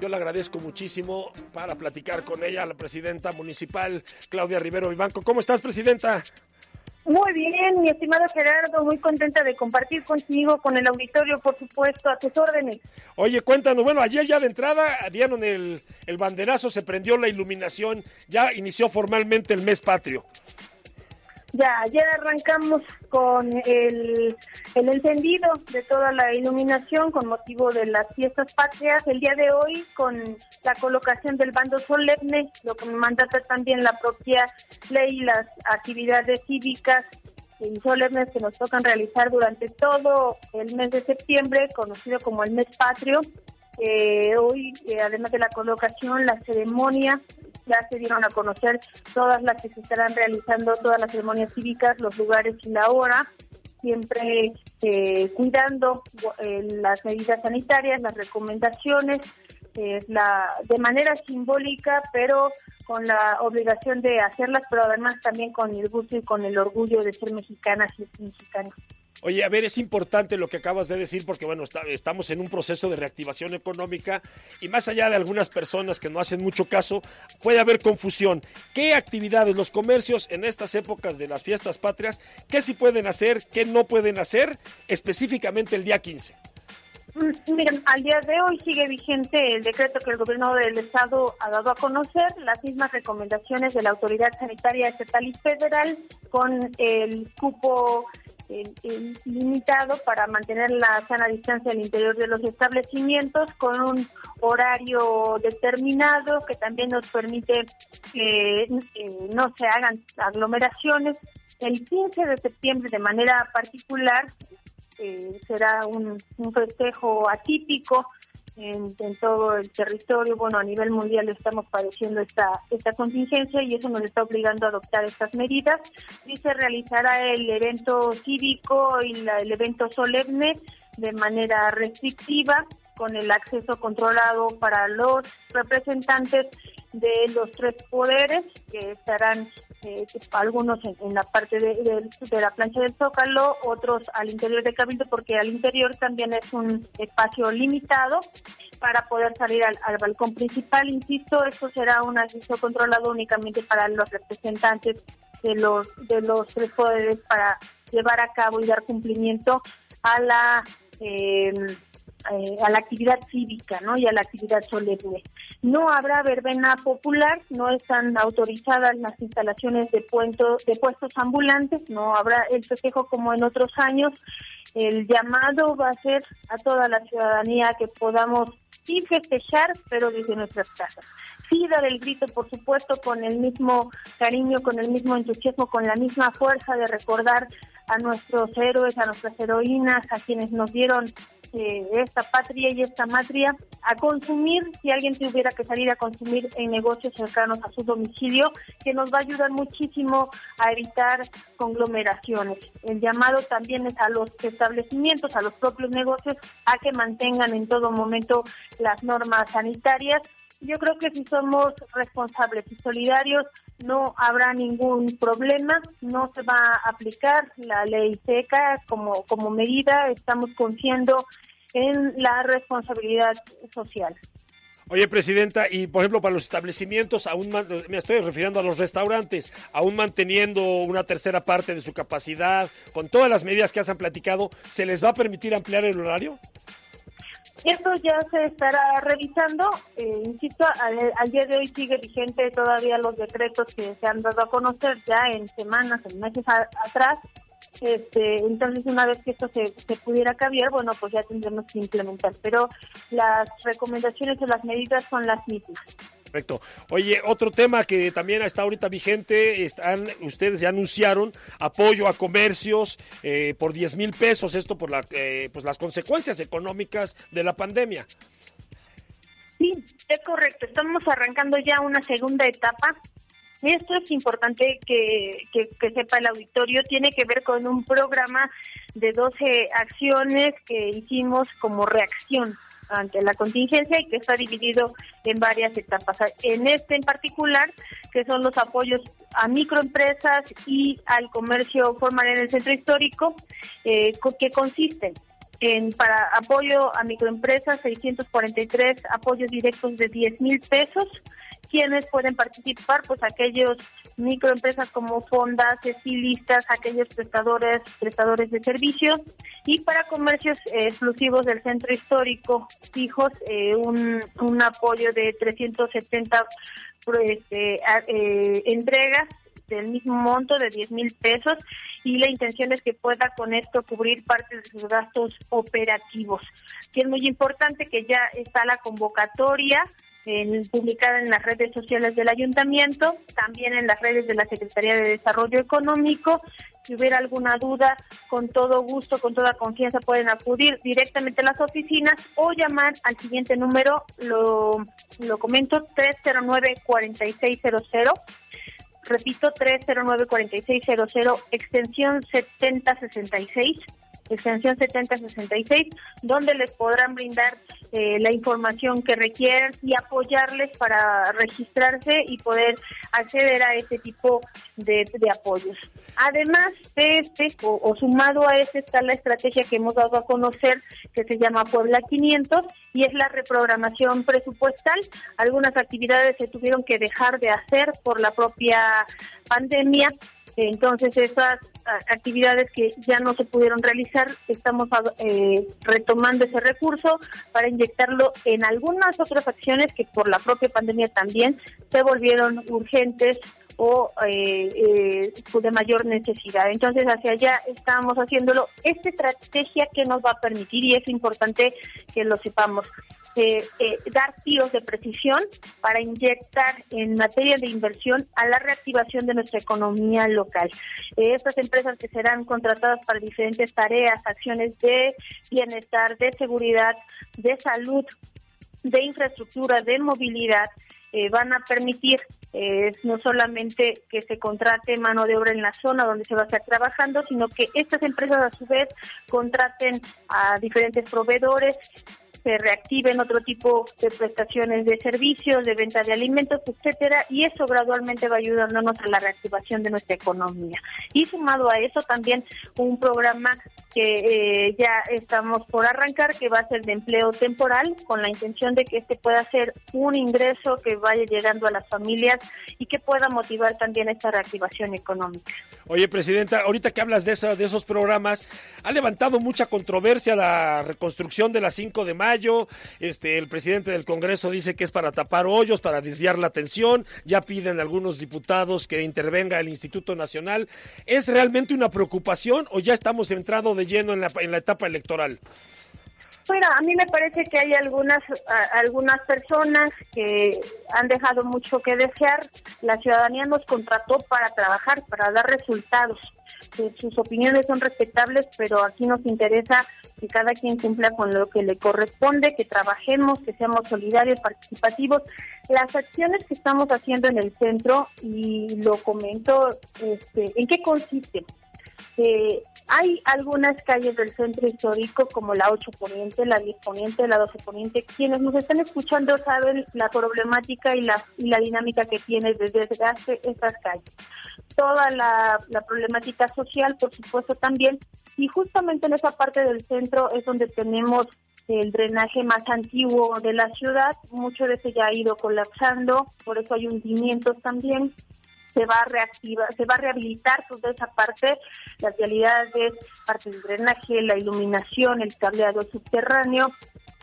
Yo le agradezco muchísimo para platicar con ella, la presidenta municipal Claudia Rivero Vivanco. ¿Cómo estás, presidenta? Muy bien, mi estimado Gerardo, muy contenta de compartir contigo, con el auditorio, por supuesto, a tus órdenes. Oye, cuéntanos, bueno, ayer ya de entrada dieron el, el banderazo, se prendió la iluminación, ya inició formalmente el mes patrio. Ya, ayer arrancamos con el, el encendido de toda la iluminación con motivo de las fiestas patrias. El día de hoy con la colocación del bando solemne, lo que me mandata también la propia ley las actividades cívicas y solemnes que nos tocan realizar durante todo el mes de septiembre, conocido como el mes patrio. Eh, hoy, además de la colocación, la ceremonia ya se dieron a conocer todas las que se estarán realizando, todas las ceremonias cívicas, los lugares y la hora, siempre eh, cuidando eh, las medidas sanitarias, las recomendaciones, eh, la de manera simbólica, pero con la obligación de hacerlas, pero además también con el gusto y con el orgullo de ser mexicanas y mexicanos. Oye, a ver, es importante lo que acabas de decir porque, bueno, estamos en un proceso de reactivación económica y más allá de algunas personas que no hacen mucho caso, puede haber confusión. ¿Qué actividades los comercios en estas épocas de las fiestas patrias, qué sí pueden hacer, qué no pueden hacer, específicamente el día 15? Mm, miren, al día de hoy sigue vigente el decreto que el gobierno del estado ha dado a conocer, las mismas recomendaciones de la autoridad sanitaria estatal y federal con el cupo limitado para mantener la sana distancia al interior de los establecimientos con un horario determinado que también nos permite que eh, no se hagan aglomeraciones. El 15 de septiembre de manera particular eh, será un festejo atípico en, todo el territorio. Bueno, a nivel mundial estamos padeciendo esta, esta contingencia y eso nos está obligando a adoptar estas medidas. Y se realizará el evento cívico y el evento solemne de manera restrictiva con el acceso controlado para los representantes de los tres poderes que estarán eh, algunos en, la parte de, de, la plancha del Zócalo, otros al interior del Cabildo, porque al interior también es un espacio limitado para poder salir al, balcón principal. Insisto, esto será un acceso controlado únicamente para los representantes de los de los tres poderes para llevar a cabo y dar cumplimiento a la eh, eh, a la actividad cívica ¿no? y a la actividad solemne. No habrá verbena popular, no están autorizadas las instalaciones de, de puestos ambulantes, no habrá el festejo como en otros años. El llamado va a ser a toda la ciudadanía que podamos sí festejar, pero desde nuestras casas. Sí dar el grito, por supuesto, con el mismo cariño, con el mismo entusiasmo, con la misma fuerza de recordar a nuestros héroes, a nuestras heroínas, a quienes nos dieron esta patria y esta matria a consumir, si alguien tuviera que salir a consumir en negocios cercanos a su domicilio, que nos va a ayudar muchísimo a evitar conglomeraciones. El llamado también es a los establecimientos, a los propios negocios, a que mantengan en todo momento las normas sanitarias yo creo que si somos responsables y solidarios no habrá ningún problema, no se va a aplicar la ley seca como, como medida, estamos confiando en la responsabilidad social. Oye, Presidenta, y por ejemplo, para los establecimientos, aún me estoy refiriendo a los restaurantes, aún manteniendo una tercera parte de su capacidad, con todas las medidas que has platicado, ¿se les va a permitir ampliar el horario? Esto ya se estará revisando. Eh, insisto, al, día de hoy sigue vigente todavía los decretos que se han dado a conocer ya en semanas, en meses atrás. Este, entonces, una vez que esto se, se pudiera cambiar, bueno, pues ya tendremos que implementar. Pero las recomendaciones o las medidas son las mismas. Perfecto. Oye, otro tema que también está ahorita vigente, están, ustedes ya anunciaron apoyo a comercios eh, por 10 mil pesos, esto por la, eh, pues las consecuencias económicas de la pandemia. Sí, es correcto. Estamos arrancando ya una segunda etapa. Esto es importante que, que, que, sepa el auditorio. Tiene que ver con un programa de 12 acciones que hicimos como reacción ante la contingencia y que está dividido en varias etapas. En este en particular, que son los apoyos a microempresas y al comercio formal en el centro histórico, eh, que consisten En, para apoyo a microempresas, 643 apoyos directos de 10 mil pesos. Quienes pueden participar? Pues aquellos microempresas como fondas, estilistas, aquellos prestadores, prestadores de servicios. Y para comercios eh, exclusivos del centro histórico fijos, eh, un, un apoyo de 370 pues, eh, eh, entregas del mismo monto de 10 mil pesos y la intención es que pueda con esto cubrir parte de sus gastos operativos. Que es muy importante que ya está la convocatoria en, publicada en las redes sociales del ayuntamiento, también en las redes de la Secretaría de Desarrollo Económico. Si hubiera alguna duda, con todo gusto, con toda confianza, pueden acudir directamente a las oficinas o llamar al siguiente número, lo, lo comento, 309-4600. Repito, 309-4600, extensión 7066 extensión 7066, donde les podrán brindar eh, la información que requieran y apoyarles para registrarse y poder acceder a este tipo de, apoyos. Además de este, o, sumado a este, está la estrategia que hemos dado a conocer, que se llama Puebla 500, y es la reprogramación presupuestal. Algunas actividades se tuvieron que dejar de hacer por la propia pandemia, entonces esas actividades que ya no se pudieron realizar, estamos eh, retomando ese recurso para inyectarlo en algunas otras acciones que por la propia pandemia también se volvieron urgentes o eh, eh, de mayor necesidad. Entonces, hacia allá estamos haciéndolo. Esta estrategia que nos va a permitir, y es importante que lo sepamos, eh, dar tiros de precisión para inyectar en materia de inversión a la reactivación de nuestra economía local. estas empresas que serán contratadas para diferentes tareas, acciones de bienestar, de seguridad, de salud, de infraestructura, de movilidad, eh, van a permitir eh, no solamente que se contrate mano de obra en la zona donde se va a estar trabajando, sino que estas empresas a su vez contraten a diferentes proveedores se reactiven otro tipo de prestaciones de servicios, de venta de alimentos, etcétera, y eso gradualmente va ayudándonos a la reactivación de nuestra economía. Y sumado a eso también un programa que eh, ya estamos por arrancar, que va a ser de empleo temporal, con la intención de que este pueda ser un ingreso que vaya llegando a las familias y que pueda motivar también esta reactivación económica. Oye, Presidenta, ahorita que hablas de, eso, de esos programas, ha levantado mucha controversia la reconstrucción de la 5 de mayo. Este, el presidente del Congreso dice que es para tapar hoyos, para desviar la atención. Ya piden algunos diputados que intervenga el Instituto Nacional. ¿Es realmente una preocupación o ya estamos entrando de lleno en la, en la etapa electoral? Mira, a mí me parece que hay algunas algunas personas que han dejado mucho que desear. La ciudadanía nos contrató para trabajar, para dar resultados. Sus opiniones son respetables, pero aquí nos interesa que cada quien cumpla con lo que le corresponde, que trabajemos, que seamos solidarios, participativos. Las acciones que estamos haciendo en el centro, y lo comento, este, ¿en qué consiste? Eh, hay algunas calles del centro histórico como la 8 Poniente, la 10 Poniente, la 12 Poniente. Quienes nos están escuchando saben la problemática y la, y la dinámica que tiene desde desgaste estas calles. Toda la, la problemática social, por supuesto, también. Y justamente en esa parte del centro es donde tenemos el drenaje más antiguo de la ciudad. Mucho de ese ya ha ido colapsando, por eso hay hundimientos también se va a reactivar, se va a rehabilitar toda esa parte, las realidades, parte del drenaje, la iluminación, el cableado subterráneo.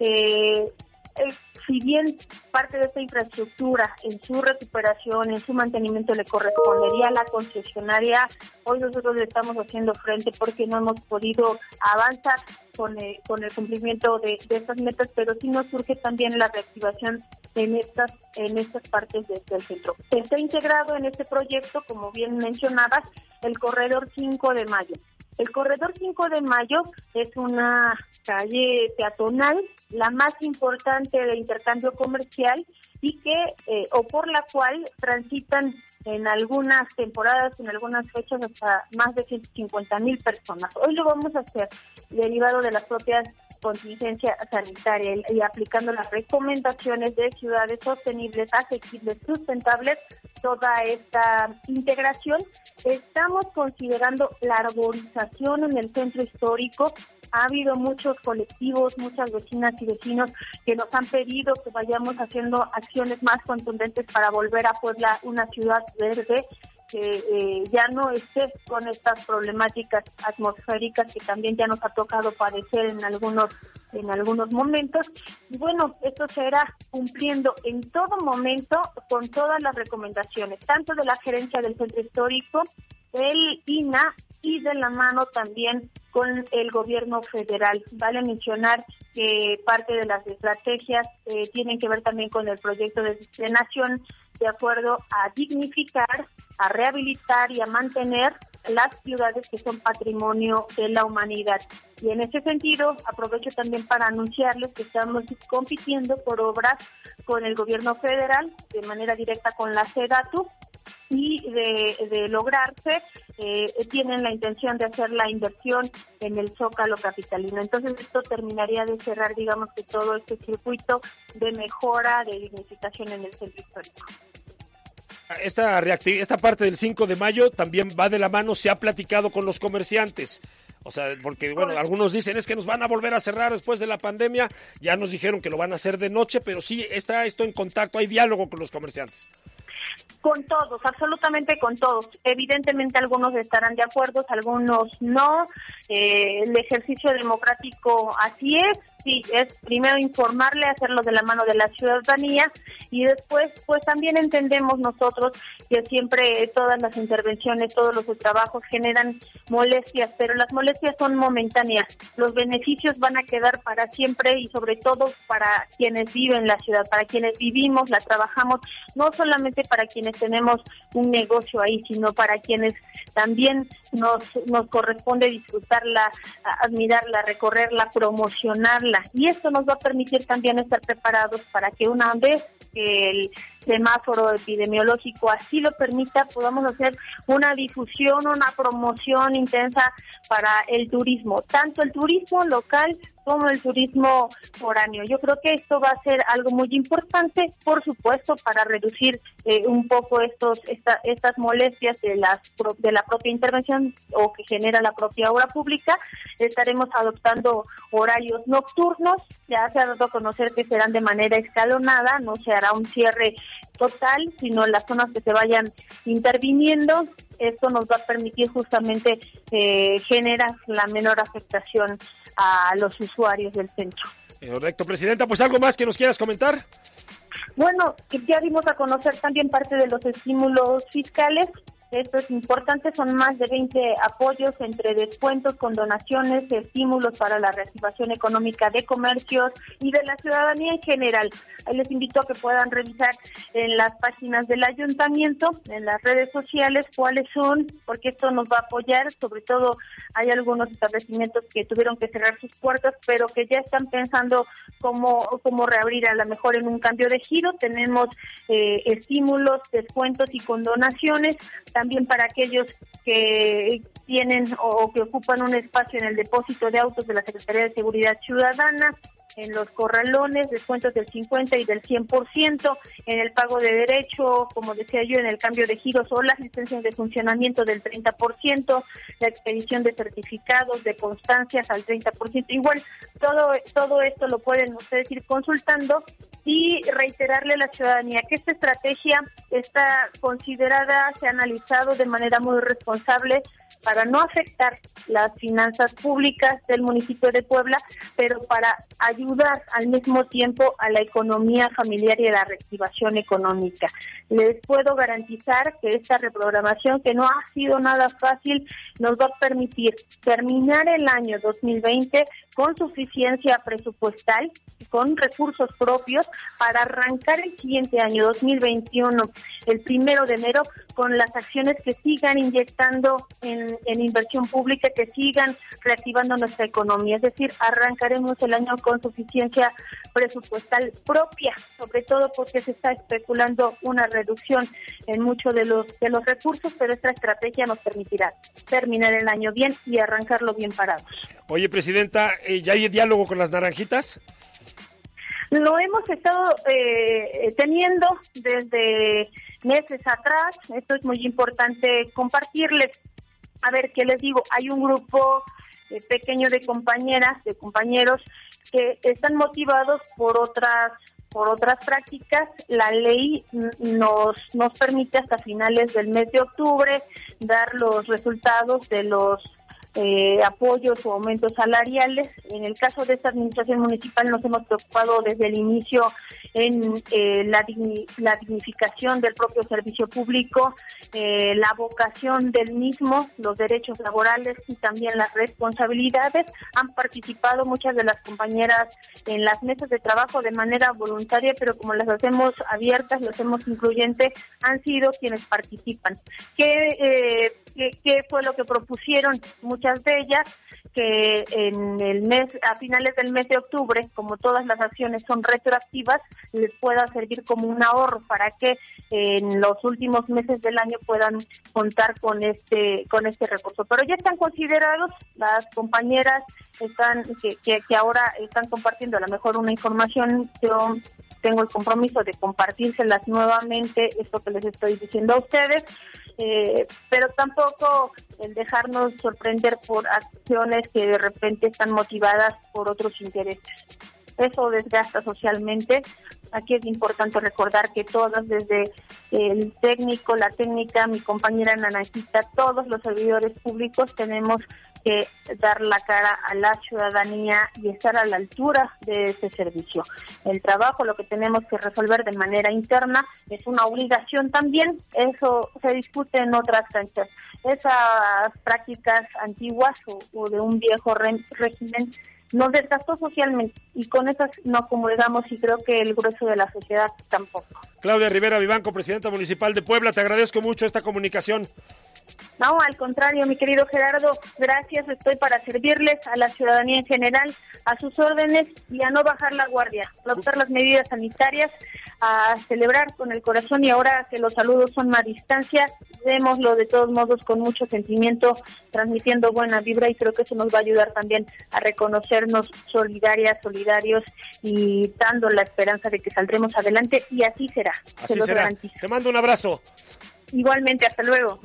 Eh, eh, si bien parte de esta infraestructura en su recuperación, en su mantenimiento le correspondería a la concesionaria, hoy nosotros le estamos haciendo frente porque no hemos podido avanzar con el, con el cumplimiento de, estas metas, pero sí nos surge también la reactivación en estas en estas partes del centro. Está integrado en este proyecto, como bien mencionabas, el corredor 5 de mayo. El corredor 5 de Mayo es una calle peatonal, la más importante de intercambio comercial y que eh, o por la cual transitan en algunas temporadas, en algunas fechas hasta más de 150 mil personas. Hoy lo vamos a hacer derivado de las propias contingencia sanitaria y, aplicando las recomendaciones de ciudades sostenibles, asequibles, sustentables, toda esta integración. Estamos considerando la arborización en el centro histórico ha habido muchos colectivos, muchas vecinas y vecinos que nos han pedido que vayamos haciendo acciones más contundentes para volver a Puebla una ciudad verde que eh, ya no esté con estas problemáticas atmosféricas que también ya nos ha tocado padecer en algunos en algunos momentos. Bueno, esto será cumpliendo en todo momento con todas las recomendaciones, tanto de la gerencia del centro histórico, del INA y de la mano también con el gobierno federal. Vale mencionar que parte de las estrategias eh, tienen que ver también con el proyecto de, de nación de acuerdo a dignificar, a rehabilitar y a mantener las ciudades que son patrimonio de la humanidad. Y en ese sentido, aprovecho también para anunciarles que estamos compitiendo por obras con el gobierno federal, de manera directa con la SEDATU, y de, lograrse, eh, tienen la intención de hacer la inversión en el Zócalo Capitalino. Entonces esto terminaría de cerrar, digamos que todo este circuito de mejora, de dignificación en el centro histórico. Esta, esta parte del 5 de mayo también va de la mano, se ha platicado con los comerciantes. O sea, porque bueno, algunos dicen es que nos van a volver a cerrar después de la pandemia. Ya nos dijeron que lo van a hacer de noche, pero sí está esto en contacto, hay diálogo con los comerciantes. Con todos, absolutamente con todos. Evidentemente algunos estarán de acuerdo, algunos no. Eh, el ejercicio democrático así es, sí, es primero informarle, hacerlo de la mano de la ciudadanía y después, pues también entendemos nosotros que siempre todas las intervenciones, todos los trabajos generan molestias, pero las molestias son momentáneas. Los beneficios van a quedar para siempre y sobre todo para quienes viven la ciudad, para quienes vivimos, la trabajamos, no solamente para quienes tenemos un negocio ahí, sino para quienes también nos, nos corresponde disfrutarla, admirarla, recorrerla, promocionarla y esto nos va a permitir también estar preparados para que una vez que el semáforo epidemiológico así lo permita, podamos hacer una difusión, una promoción intensa para el turismo, tanto el turismo local como el turismo foráneo. Yo creo que esto va a ser algo muy importante, por supuesto, para reducir eh, un poco estos estas molestias de las de la propia intervención o que genera la propia obra pública. Estaremos adoptando horarios nocturnos. Ya se ha dado a conocer que serán de manera escalonada, no se hará un cierre total, sino las zonas que se vayan interviniendo. Esto nos va a permitir justamente eh, generar la menor afectación a los usuarios del centro. Correcto, Presidenta. Pues algo más que nos quieras comentar. Bueno, ya dimos a conocer también parte de los estímulos fiscales esto es importante, son más de 20 apoyos entre descuentos, condonaciones, estímulos para la reactivación económica de comercios y de la ciudadanía en general. Ahí les invito a que puedan revisar en las páginas del ayuntamiento, en las redes sociales, cuáles son, porque esto nos va a apoyar. Sobre todo hay algunos establecimientos que tuvieron que cerrar sus puertas, pero que ya están pensando cómo, cómo reabrir a lo mejor en un cambio de giro. Tenemos eh, estímulos, descuentos y condonaciones también para aquellos que tienen o que ocupan un espacio en el depósito de autos de la Secretaría de Seguridad Ciudadana, en los corralones, descuentos del 50 y del 100%, en el pago de derecho, como decía yo, en el cambio de giros o las licencias de funcionamiento del 30%, la expedición de certificados, de constancias al 30%. Igual, todo, todo esto lo pueden ustedes ir consultando y reiterarle a la ciudadanía que esta estrategia está considerada, se ha analizado de manera muy responsable para no afectar las finanzas públicas del municipio de Puebla, pero para ayudar al mismo tiempo a la economía familiar y a la reactivación económica. Les puedo garantizar que esta reprogramación, que no ha sido nada fácil, nos va a permitir terminar el año 2020 con suficiencia presupuestal, con recursos propios para arrancar el siguiente año 2021, el primero de enero, con las acciones que sigan inyectando en, inversión pública, que sigan reactivando nuestra economía. Es decir, arrancaremos el año con suficiencia presupuestal propia, sobre todo porque se está especulando una reducción en muchos de los, de los recursos, pero esta estrategia nos permitirá terminar el año bien y arrancarlo bien parados. Oye, Presidenta, eh, ¿ya hay diálogo con las naranjitas? Lo hemos estado eh, teniendo desde meses atrás. Esto es muy importante compartirles. A ver, ¿qué les digo? Hay un grupo eh, pequeño de compañeras, de compañeros que están motivados por otras por otras prácticas. La ley nos, nos permite hasta finales del mes de octubre dar los resultados de los eh, apoyos o aumentos salariales. En el caso de esta administración municipal nos hemos preocupado desde el inicio en eh, la, la, dignificación del propio servicio público, eh, la vocación del mismo, los derechos laborales y también las responsabilidades. Han participado muchas de las compañeras en las mesas de trabajo de manera voluntaria, pero como las hacemos abiertas, las hacemos incluyentes, han sido quienes participan. ¿Qué, qué, qué fue lo que propusieron? De ellas que en el mes a finales del mes de octubre, como todas las acciones son retroactivas, les pueda servir como un ahorro para que en los últimos meses del año puedan contar con este con este recurso. Pero ya están considerados las compañeras están que, que, que ahora están compartiendo a lo mejor una información yo tengo el compromiso de compartírselas nuevamente esto que les estoy diciendo a ustedes eh, pero tampoco el dejarnos sorprender por acciones que de repente están motivadas por otros intereses. Eso desgasta socialmente. Aquí es importante recordar que todas, desde el técnico, la técnica, mi compañera Nanajita, todos los servidores públicos tenemos que dar la cara a la ciudadanía y estar a la altura de ese servicio. El trabajo, lo que tenemos que resolver de manera interna, es una obligación también. Eso se discute en otras canchas. Esas prácticas antiguas o, de un viejo régimen nos desgastó socialmente y con esas no comulgamos y creo que el grueso de la sociedad tampoco. Claudia Rivera Vivanco, presidenta municipal de Puebla, te agradezco mucho esta comunicación. No, al contrario, mi querido Gerardo, gracias, estoy para servirles a la ciudadanía en general, a sus órdenes y a no bajar la guardia, adoptar las medidas sanitarias, a celebrar con el corazón y ahora que los saludos son a distancia, démoslo de todos modos con mucho sentimiento, transmitiendo buena vibra y creo que eso nos va a ayudar también a reconocernos solidarias, solidarios y dando la esperanza de que saldremos adelante y así será. Así será. Te mando un abrazo. Igualmente, hasta luego.